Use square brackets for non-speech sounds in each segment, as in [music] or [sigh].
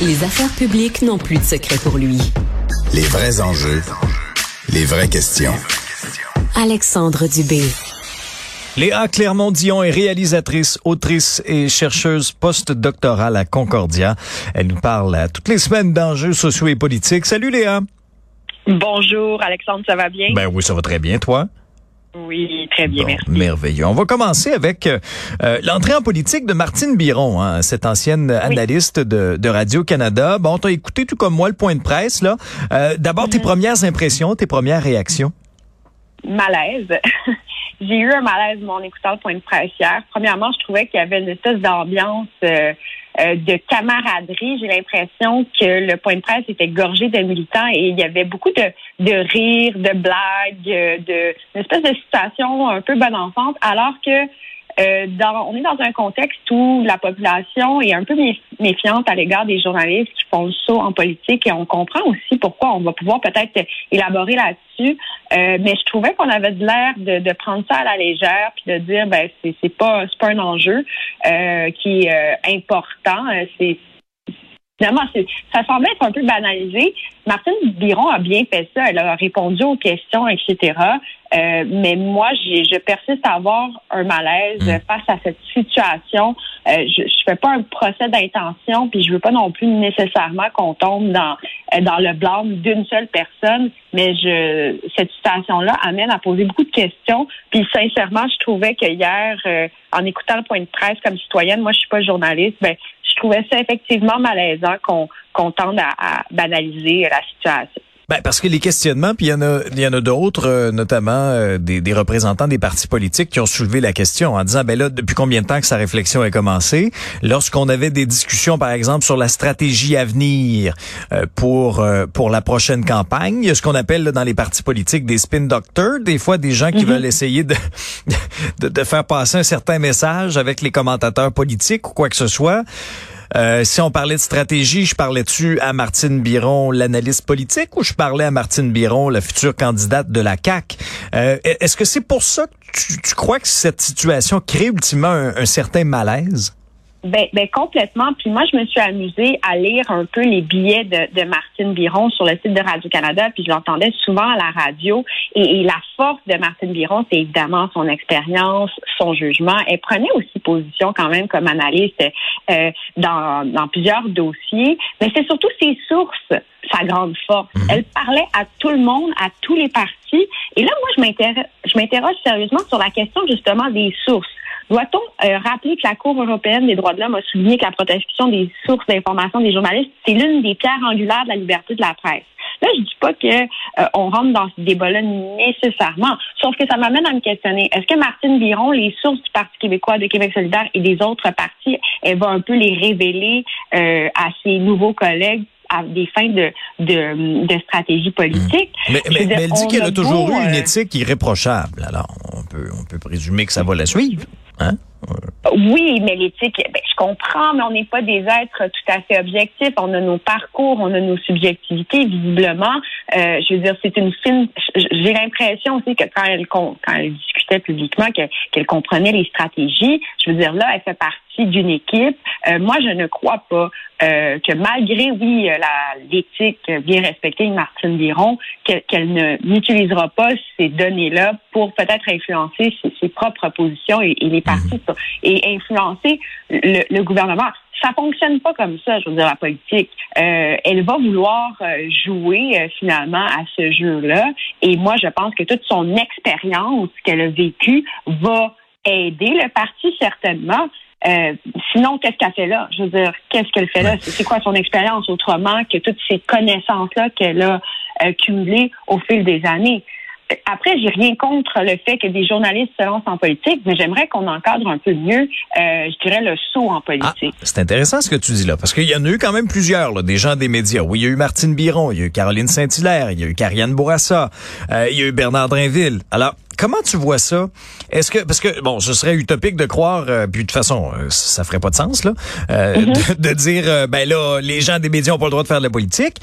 Les affaires publiques n'ont plus de secret pour lui. Les vrais enjeux, les vraies questions. Alexandre Dubé. Léa Clermont-Dion est réalisatrice, autrice et chercheuse post-doctorale à Concordia. Elle nous parle à toutes les semaines d'enjeux sociaux et politiques. Salut Léa. Bonjour Alexandre, ça va bien? Ben oui, ça va très bien, toi? Oui, très bien, Bon, merci. merveilleux. On va commencer avec euh, euh, l'entrée en politique de Martine Biron, hein, cette ancienne analyste de, de Radio-Canada. Bon, t'as écouté tout comme moi le point de presse, là. Euh, D'abord, Mhm. tes premières impressions, tes premières réactions? Malaise. [laughs] J'ai eu un malaise en écoutant le point de presse hier. Premièrement, je trouvais qu'il y avait une espèce d'ambiance euh, euh, de camaraderie. J'ai l'impression que le point de presse était gorgé de militants et il y avait beaucoup de, de rires, de blagues, de une espèce de situation un peu bonne enfance, alors que euh, dans, on est dans un contexte où la population est un peu méf- méfiante à l'égard des journalistes qui font le saut en politique et on comprend aussi pourquoi on va pouvoir peut-être élaborer là-dessus. Euh, mais je trouvais qu'on avait de l'air de, de prendre ça à la légère puis de dire ben c'est pas c'est pas un enjeu euh, qui est euh, important. Euh, Finalement, ça semblait être un peu banalisé. Martine Biron a bien fait ça. Elle a répondu aux questions, etc. Euh, mais moi, j'ai, je persiste à avoir un malaise Mm. face à cette situation. Euh, je ne fais pas un procès d'intention, puis je veux pas non plus nécessairement qu'on tombe dans euh, dans le blâme d'une seule personne. Mais je cette situation-là amène à poser beaucoup de questions. Puis sincèrement, je trouvais que hier, euh, en écoutant le point de presse comme citoyenne, moi je suis pas journaliste, ben trouvais ça effectivement malaisant qu'on qu'on tende à, à banaliser la situation. Ben, parce que les questionnements, puis il y en a, il y en a d'autres, euh, notamment euh, des, des représentants des partis politiques qui ont soulevé la question en disant, ben là, depuis combien de temps que sa réflexion a commencé Lorsqu'on avait des discussions, par exemple, sur la stratégie à venir euh, pour euh, pour la prochaine campagne, il y a ce qu'on appelle là, dans les partis politiques des spin doctors, des fois des gens qui veulent essayer de, [laughs] de de faire passer un certain message avec les commentateurs politiques ou quoi que ce soit. Euh, si on parlait de stratégie, je parlais-tu à Martine Biron, l'analyste politique, ou je parlais à Martine Biron, la future candidate de la CAC euh, Est-ce que c'est pour ça que tu, crois que cette situation crée ultimement un, un certain malaise? Ben, ben complètement. Puis moi, je me suis amusée à lire un peu les billets de, de Martine Biron sur le site de Radio-Canada, puis je l'entendais souvent à la radio. Et, et la force de Martine Biron, c'est évidemment son expérience, son jugement. Elle prenait aussi position quand même comme analyste euh, dans, dans plusieurs dossiers, mais c'est surtout ses sources, sa grande force. Elle parlait à tout le monde, à tous les partis. Et là, moi, je m'interroge sérieusement sur la question justement des sources. Doit-on euh, rappeler que la Cour européenne des droits de l'homme a souligné que la protection des sources d'information des journalistes, c'est l'une des pierres angulaires de la liberté de la presse? Là, je dis pas que euh, on rentre dans ce débat-là nécessairement, sauf que ça m'amène à me questionner. Est-ce que Martine Biron, les sources du Parti québécois, de Québec solidaire et des autres partis, elle va un peu les révéler euh, à ses nouveaux collègues à des fins de, de, de stratégie politique? Mais, Je mais- dire, mais elle dit qu'elle a toujours eu une euh, éthique irréprochable. Alors, on peut, on peut présumer que ça va la suivre. Hein? Oui, mais l'éthique, ben, je comprends, mais on n'est pas des êtres tout à fait objectifs. On a nos parcours, on a nos subjectivités, visiblement. Euh, je veux dire, c'est une fine. J'ai l'impression aussi que quand elle, quand elle discutait publiquement, que- qu'elle comprenait les stratégies. Je veux dire, là, elle fait partie d'une équipe. Euh, moi, je ne crois pas euh, que malgré, oui, euh, l'éthique bien respectée de Martine Biron, qu'elle ne n'utilisera pas ces données-là pour peut-être influencer ses, ses propres positions et, et les partis et influencer le, le gouvernement. Ça fonctionne pas comme ça, je veux dire, la politique. Euh, elle va vouloir euh, jouer euh, finalement à ce jeu-là. Et moi, je pense que toute son expérience qu'elle a vécue va aider le parti certainement. Euh, sinon, qu'est-ce qu'elle fait là? Je veux dire, qu'est-ce qu'elle fait là? C'est quoi son expérience autrement que toutes ces connaissances-là qu'elle a cumulées au fil des années? Après, j'ai rien contre le fait que des journalistes se lancent en politique, mais j'aimerais qu'on encadre un peu mieux, euh, je dirais, le saut en politique. Ah, c'est intéressant ce que tu dis là, parce qu'il y en a eu quand même plusieurs, là, des gens des médias. Oui, il y a eu Martine Biron, il y a eu Caroline Saint-Hilaire, il y a eu Carianne Bourassa, euh, il y a eu Bernard Drinville. Alors, Comment tu vois ça? Est-ce que parce que bon, ce serait utopique de croire, euh, puis de toute façon, euh, ça ferait pas de sens là, euh, mm-hmm. de, dire ben là, les gens des médias ont pas le droit de faire de la politique.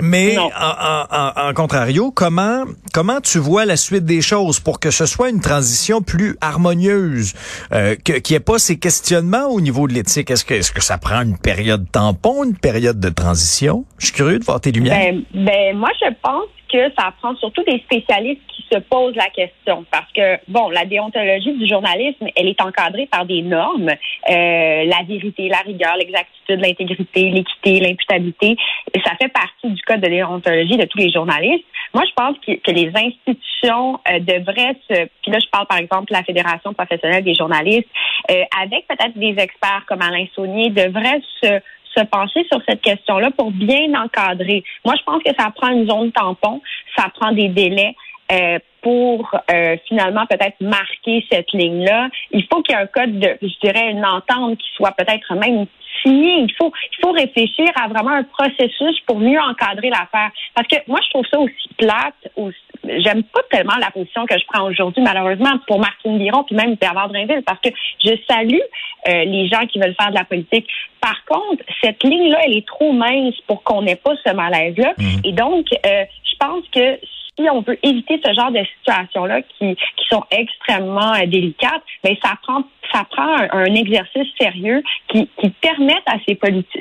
Mais en, en, en, contrario, comment comment tu vois la suite des choses pour que ce soit une transition plus harmonieuse, que qu'il n'y ait pas ces questionnements au niveau de l'éthique? Est-ce que est-ce que ça prend une période tampon, une période de transition? Je suis curieux de voir tes lumières. Ben, ben moi je pense ça prend surtout des spécialistes qui se posent la question. Parce que, bon, la déontologie du journalisme, elle est encadrée par des normes. Euh, la vérité, la rigueur, l'exactitude, l'intégrité, l'équité, l'imputabilité. Ça fait partie du code de déontologie de tous les journalistes. Moi, je pense que, les institutions euh, devraient se... Puis là, je parle par exemple de la Fédération professionnelle des journalistes, euh, avec peut-être des experts comme Alain Saunier, devraient se se pencher sur cette question-là pour bien encadrer. Moi, je pense que ça prend une zone tampon, ça prend des délais. Euh, pour euh, finalement peut-être marquer cette ligne-là. Il faut qu'il y ait un code de, je dirais, une entente qui soit peut-être même signée. Il faut, il faut réfléchir à vraiment un processus pour mieux encadrer l'affaire. Parce que moi, je trouve ça aussi plate, aussi, j'aime pas tellement la position que je prends aujourd'hui, malheureusement, pour Martine Biron, puis même Bernard Drinville, parce que je salue euh, les gens qui veulent faire de la politique. Par contre, cette ligne-là, elle est trop mince pour qu'on n'ait pas ce malaise-là. Mmh. Et donc, euh, je pense que si on veut éviter ce genre de situations-là qui, qui sont extrêmement euh, délicates, mais ça prend ça prend un, exercice sérieux qui, qui permette à ces,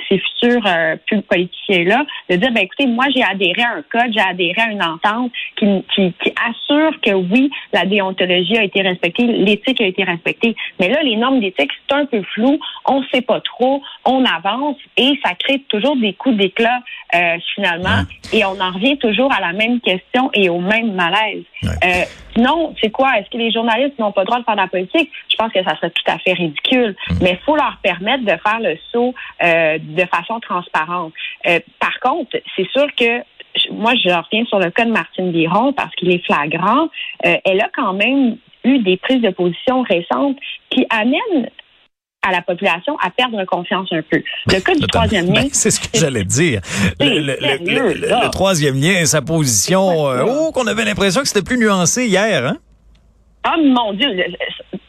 ces futurs euh, politiciens-là de dire, ben écoutez, moi j'ai adhéré à un code, j'ai adhéré à une entente qui, qui, qui, assure que oui, la déontologie a été respectée, l'éthique a été respectée. Mais là, les normes d'éthique, c'est un peu flou, on ne sait pas trop, on avance et ça crée toujours des coups d'éclat euh, finalement, et on en revient toujours à la même question et au même malaise. Euh, non, c'est quoi? Est-ce que les journalistes n'ont pas le droit de faire de la politique? Je pense que ça serait tout à fait ridicule. Mm. Mais il faut leur permettre de faire le saut euh, de façon transparente. Euh, par contre, c'est sûr que moi, je reviens sur le cas de Martine Biron parce qu'il est flagrant. Elle a quand même eu des prises de position récentes qui amènent à la population à perdre confiance un peu. Le cas du troisième lien. Ben, [laughs] c'est ce que j'allais dire. Le, troisième lien, sa position, euh, oh, qu'on avait l'impression que c'était plus nuancé hier, hein? Ah, mon Dieu,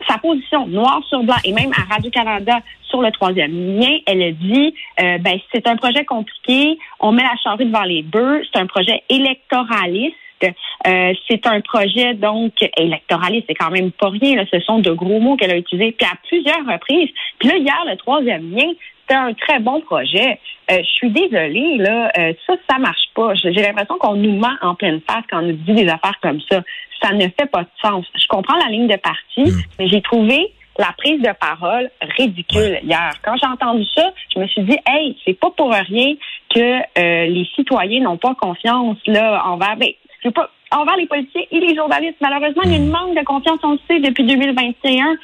sa position noir sur blanc et même à Radio-Canada sur le troisième lien, elle a dit, euh, ben, c'est un projet compliqué, on met la charrue devant les bœufs, c'est un projet électoraliste, euh, c'est un projet donc électoraliste, c'est quand même pas rien. Là. Ce sont de gros mots qu'elle a utilisés, puis à plusieurs reprises. Puis là, hier, le troisième lien, c'était un très bon projet. Euh, je suis désolée, là, euh, ça, ça marche pas. J'ai l'impression qu'on nous ment en pleine face quand on nous dit des affaires comme ça. Ça ne fait pas de sens. Je comprends la ligne de parti, mm. mais j'ai trouvé la prise de parole ridicule hier. Quand j'ai entendu ça, je me suis dit, hey, c'est pas pour rien que les citoyens n'ont pas confiance là envers. Ben, je pas envers les politiciens et les journalistes. Malheureusement, il y a une hmm. manque de confiance, on le sait, depuis 2021.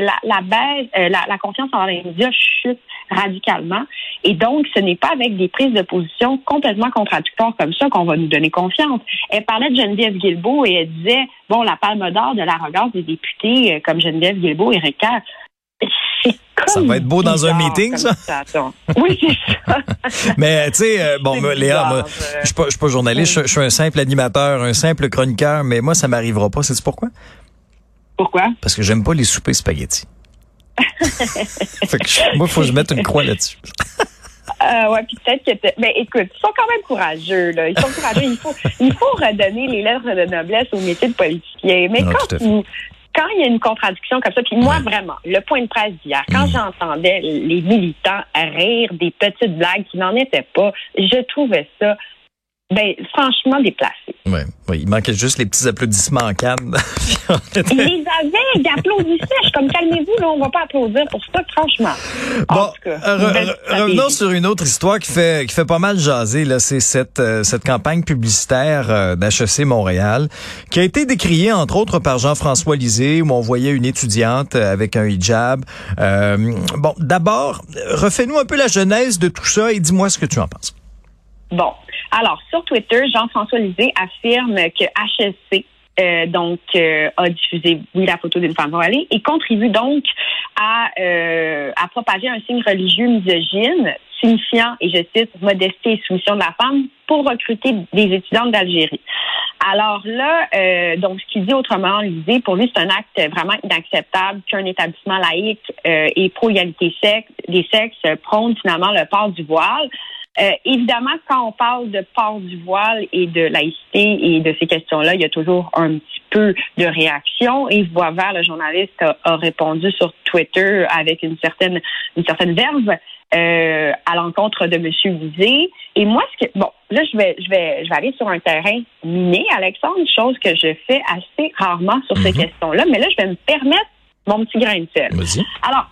La, la baisse, euh, la, la, confiance envers les médias chute radicalement. Et donc, ce n'est pas avec des prises de position complètement contradictoires comme ça qu'on va nous donner confiance. Elle parlait de Geneviève Guilbeault et elle disait, bon, la palme d'or de l'arrogance des députés euh, comme Geneviève Guilbeault et Ricard, ça va être beau dans un meeting, ça? Oui, c'est ça. [laughs] Mais, tu sais, euh, bon, Léa, moi, je suis pas, pas journaliste, je, suis un simple animateur, un simple chroniqueur, mais moi, ça m'arrivera pas. C'est pourquoi? Pourquoi? Parce que j'aime pas les soupers spaghettis. [laughs] fait que moi, il faut que je mette une croix là-dessus. Euh, ouais, puis peut-être que. Mais écoute, ils sont quand même courageux, là. Ils sont courageux. il faut, il faut redonner les lettres de noblesse au métier de politicien. Mais quand vous, quand il y a une contradiction comme ça, puis moi vraiment, le point de presse d'hier, quand mm. j'entendais les militants rire des petites blagues qui n'en étaient pas, je trouvais ça ben, franchement déplacé. Oui, il manquait juste les petits applaudissements en canne. [laughs] ils les avaient, ils applaudissaient. Je suis comme, calmez-vous, là, on va pas applaudir pour ça, franchement. Bon, revenons sur une autre histoire qui fait, qui fait pas mal jaser, là. C'est cette, euh, cette campagne publicitaire euh, d'HEC Montréal qui a été décriée, entre autres, par Jean-François Lisée, où on voyait une étudiante avec un hijab. Euh, bon, d'abord, refais-nous un peu la genèse de tout ça et dis-moi ce que tu en penses. Bon, alors sur Twitter, Jean-François Lisée affirme que HSC euh, donc a diffusé oui la photo d'une femme voilée et contribue donc à à propager un signe religieux misogyne signifiant, et je cite, modestie et soumission de la femme pour recruter des étudiantes d'Algérie. Alors là, euh, donc ce qu'il dit autrement, l'idée pour lui, c'est un acte vraiment inacceptable qu'un établissement laïque euh, et pro-égalité des sexes prône finalement le port du voile. Euh, évidemment, quand on parle de port du voile et de laïcité et de ces questions-là, il y a toujours un petit peu de réaction. Et Voix vert, le journaliste, a, répondu sur Twitter avec une certaine une certaine verve euh, à l'encontre de M. Vizé. Et moi, ce que bon, là, je vais je vais je vais aller sur un terrain miné, Alexandre, chose que je fais assez rarement sur ces mhm. questions-là. Mais là, je vais me permettre mon petit grain de sel. Alors,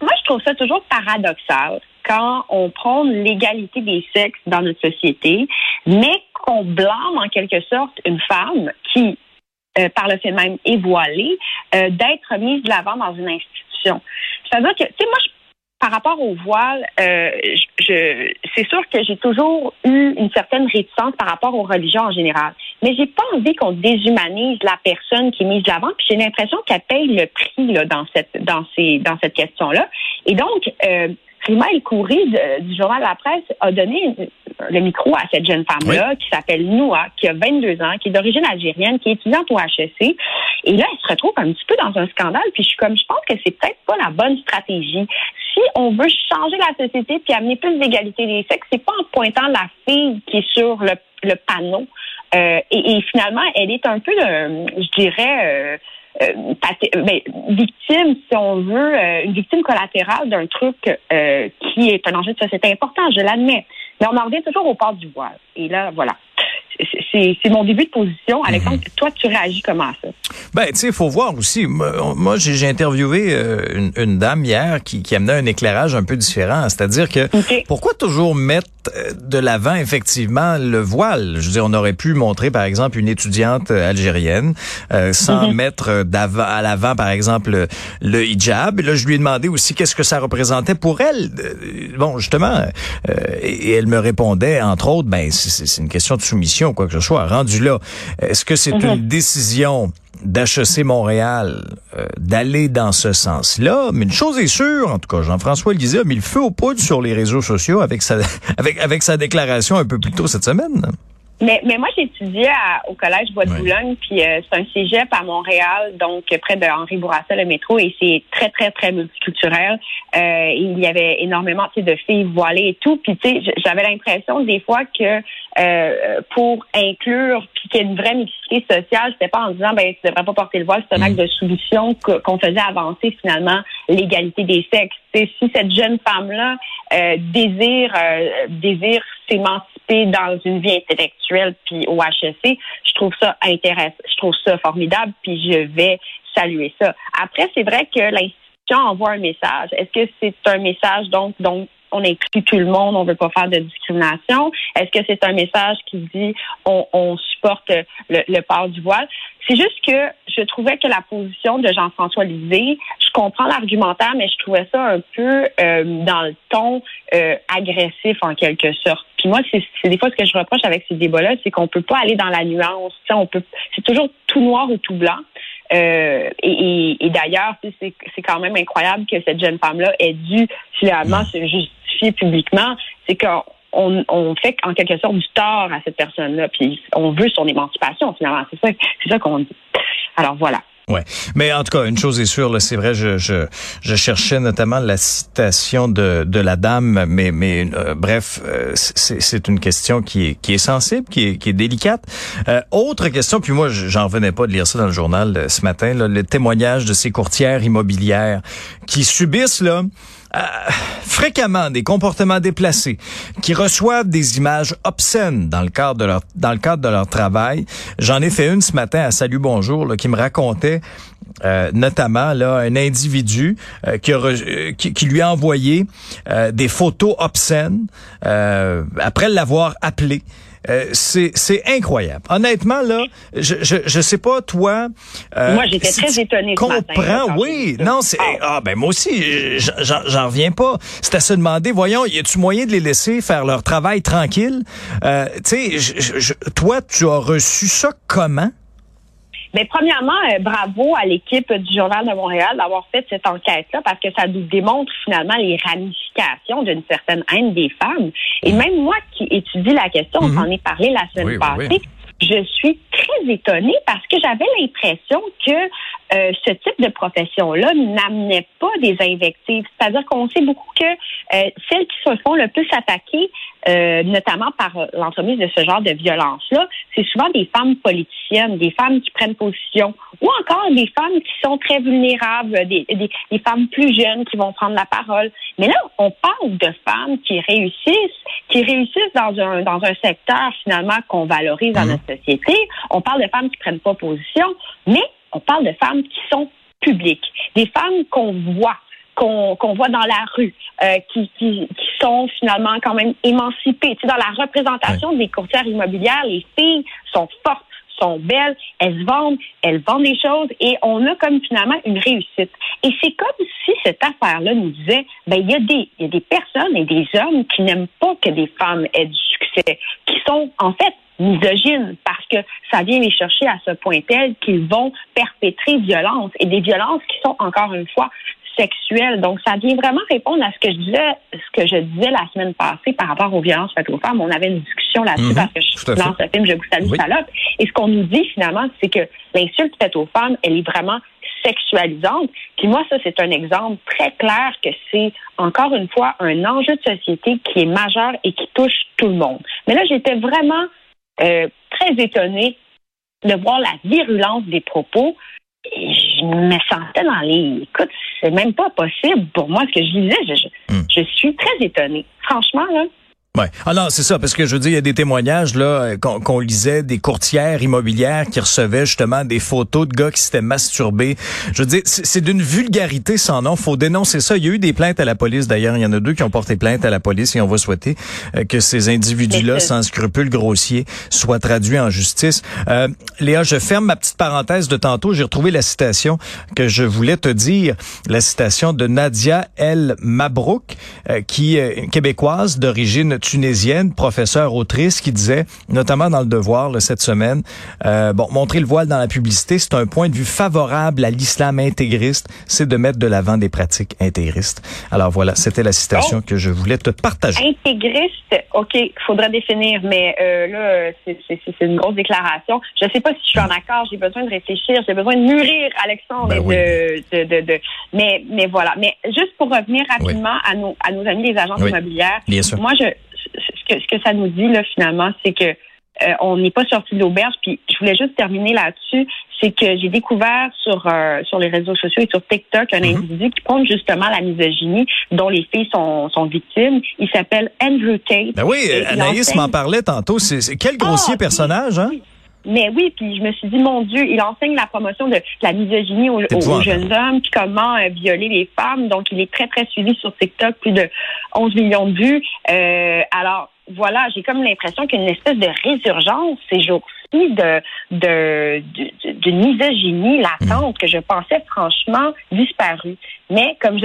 moi, je trouve ça toujours paradoxal quand on prône l'égalité des sexes dans notre société, mais qu'on blâme en quelque sorte une femme qui, euh, par le fait même, est voilée, euh, d'être mise de l'avant dans une institution. C'est-à-dire que, tu sais, moi, par rapport au voile, euh, je, c'est sûr que j'ai toujours eu une certaine réticence par rapport aux religions en général. Mais j'ai pas envie qu'on déshumanise la personne qui est mise de l'avant. Puis j'ai l'impression qu'elle paye le prix là, dans cette dans ces dans cette question-là. Et donc, euh, Rima El Khoury du journal La Presse a donné le micro à cette jeune femme-là qui s'appelle Noah, qui a 22 ans, qui est d'origine algérienne, qui est étudiante au HEC. Et là, elle se retrouve un petit peu dans un scandale. Puis je suis comme, je pense que c'est peut-être pas la bonne stratégie. Si on veut changer la société puis amener plus d'égalité des sexes, c'est pas en pointant la fille qui est sur le, le panneau. Euh, et, et, finalement, elle est un peu, euh, je dirais, euh, ben, victime, si on veut, euh, une victime collatérale d'un truc euh, qui est un enjeu de société important, je l'admets. Mais on en revient toujours au port du voile. Et là, voilà c'est mon début de position. Alexandre, mhm. toi, tu réagis comment à ça? Ben, tu sais, il faut voir aussi. Moi, j'ai interviewé euh, une, dame hier qui, qui amenait un éclairage un peu différent. C'est-à-dire que pourquoi toujours mettre euh, de l'avant effectivement le voile? Je veux dire, on aurait pu montrer, par exemple, une étudiante euh, algérienne sans mhm. mettre d'avant à l'avant, par exemple, le hijab. Et là, je lui ai demandé aussi qu'est-ce que ça représentait pour elle. Bon, justement, et, elle me répondait, entre autres, ben, c'est une question de soumission ou quoi que ce soit. Rendu là, est-ce que c'est mhm. une décision d'HEC Montréal euh, d'aller dans ce sens-là? Mais une chose est sûre, en tout cas, Jean-François Lisée a mis le feu au poudre sur les réseaux sociaux avec sa, [laughs] avec, avec sa déclaration un peu plus tôt cette semaine. Mais, mais moi, j'ai étudié au collège Bois de Boulogne, puis euh, c'est un cégep à Montréal, donc près de Henri Bourassa, le métro, et c'est très, très, très multiculturel. Euh, il y avait énormément de filles voilées et tout. Puis, tu sais, j'avais l'impression des fois que euh, pour inclure, puis qu'il y ait une vraie mixité sociale, c'était pas en disant, ben, tu devrais pas porter le voile, c'est un acte mm. de soumission qu'on faisait avancer finalement l'égalité des sexes. si cette jeune femme-là euh, désire, désire s'émanciper dans une vie intellectuelle puis au HEC, je trouve ça intéressant, je trouve ça formidable puis je vais saluer ça. Après, c'est vrai que l'institution envoie un message. Est-ce que c'est un message donc donc on inclut tout le monde, on veut pas faire de discrimination? Est-ce que c'est un message qui dit on, supporte le, port du voile? C'est juste que je trouvais que la position de Jean-François Lisée, je comprends l'argumentaire, mais je trouvais ça un peu euh, dans le ton euh, agressif en quelque sorte. Puis moi, c'est des fois ce que je reproche avec ces débats-là, c'est qu'on peut pas aller dans la nuance. On peut, c'est toujours tout noir ou tout blanc. Euh, et, d'ailleurs, c'est quand même incroyable que cette jeune femme-là ait dû finalement se justifier publiquement. C'est qu'on on, fait en quelque sorte du tort à cette personne-là, puis on veut son émancipation finalement. C'est ça, c'est ça qu'on dit. Alors voilà. Ouais, mais en tout cas, une chose est sûre, c'est vrai, je, je, je cherchais notamment la citation de, de la dame, mais mais euh, bref, euh, c'est une question qui est qui est sensible, qui est qui est délicate. Euh, autre question, puis moi, j'en revenais pas de lire ça dans le journal ce matin, là, le témoignage de ces courtières immobilières qui subissent là euh, fréquemment des comportements déplacés, qui reçoivent des images obscènes dans le cadre de leur dans le cadre de leur travail. J'en ai fait une ce matin à Salut Bonjour qui me racontait euh, notamment là un individu euh, qui, a qui, lui a envoyé des photos obscènes après l'avoir appelé. Euh, c'est incroyable. Honnêtement là, je je, je sais pas toi. Euh, moi j'étais très étonnée. Comprends, oui. Non, c'est ah. ah. ben moi aussi j'en reviens pas. C'est à se demander, voyons, y a-tu moyen de les laisser faire leur travail tranquille? Euh, Tu sais, toi tu as reçu ça comment? Mais premièrement, euh, bravo à l'équipe du Journal de Montréal d'avoir fait cette enquête-là parce que ça nous démontre finalement les ramifications d'une certaine haine des femmes. Et même moi qui étudie la question, on en est parlé la semaine passée, je suis très étonnée parce que j'avais l'impression que euh, ce type de profession-là n'amenait pas des invectives. C'est-à-dire qu'on sait beaucoup que euh, celles qui se font le plus attaquer, euh, notamment par l'entremise de ce genre de violence-là, c'est souvent des femmes politiciennes, des femmes qui prennent position, ou encore des femmes qui sont très vulnérables, des, des, femmes plus jeunes qui vont prendre la parole. Mais là, on parle de femmes qui réussissent, qui réussissent dans un dans un secteur finalement qu'on valorise dans mmh. notre société. On parle de femmes qui prennent pas position, mais on parle de femmes qui sont publiques, des femmes qu'on voit, qu'on voit dans la rue, euh, qui, qui, sont finalement quand même émancipées. Tu sais, dans la représentation des courtières immobilières, les filles sont fortes, sont belles, elles vendent, elles vendent des choses et on a comme finalement une réussite. Et c'est comme si cette affaire-là nous disait, ben il y a des il y a des personnes et des hommes qui n'aiment pas que des femmes aient du succès, qui sont en fait misogynes parce que ça vient les chercher à ce point tel qu'ils vont perpétrer violence et des violences qui sont encore une fois sexuelles. Donc, ça vient vraiment répondre à ce que je disais, ce que je disais la semaine passée par rapport aux violences faites aux femmes. On avait une discussion là-dessus mhm. parce que je lance le film Je vous salue, salope. Et ce qu'on nous dit finalement, c'est que l'insulte faite aux femmes, elle est vraiment sexualisante. Puis moi, ça, c'est un exemple très clair que c'est, encore une fois, un enjeu de société qui est majeur et qui touche tout le monde. Mais là, j'étais vraiment euh, très étonnée de voir la virulence des propos. je me sentais dans les. Écoute, c'est même pas possible pour moi ce que je disais. Je, hmm. je suis très étonnée. Franchement, là, Ouais. Ah non, c'est ça, parce que je veux dire, il y a des témoignages là euh, qu'on lisait des courtières immobilières qui recevaient justement des photos de gars qui s'étaient masturbés. Je veux dire, c'est d'une vulgarité sans nom. Faut dénoncer ça. Il y a eu des plaintes à la police d'ailleurs. Il y en a deux qui ont porté plainte à la police et on va souhaiter euh, que ces individus-là, sans scrupules grossiers, soient traduits en justice. Euh, Léa, je ferme ma petite parenthèse de tantôt. J'ai retrouvé la citation que je voulais te dire, la citation de Nadia El Mabrouk, euh, qui est québécoise d'origine tunisienne, professeure autrice, qui disait, notamment dans le Devoir cette semaine, euh, bon, montrer le voile dans la publicité, c'est un point de vue favorable à l'islam intégriste, c'est de mettre de l'avant des pratiques intégristes. Alors voilà, c'était la citation oh. que je voulais te partager. Intégriste, ok, faudra définir, mais euh, là, c'est une grosse déclaration. Je ne sais pas si je suis en accord, j'ai besoin de réfléchir, j'ai besoin de mûrir, Alexandre, ben de, de, de, mais, mais voilà. Mais juste pour revenir rapidement à nos à nos amis des agences immobilières, moi je ce que ça nous dit là finalement, c'est que euh, on n'est pas sorti de l'auberge. Puis je voulais juste terminer là-dessus, c'est que j'ai découvert sur euh, sur les réseaux sociaux et sur TikTok un mhm. individu qui prône justement la misogynie dont les filles sont, sont victimes. Il s'appelle Andrew Tate. Ben oui, Anaïs m'en parlait tantôt. C'est quel grossier ah, personnage, hein? Mais oui, puis je me suis dit, mon Dieu, il enseigne la promotion de la misogynie aux, jeunes hommes, puis comment euh, violer les femmes. Donc, il est très, très suivi sur TikTok, plus de 11 millions de vues. Euh, alors, voilà, j'ai comme l'impression qu'il y a une espèce de résurgence ces jours-ci de, de, de, de, misogynie latente que je pensais franchement disparue. Mais comme je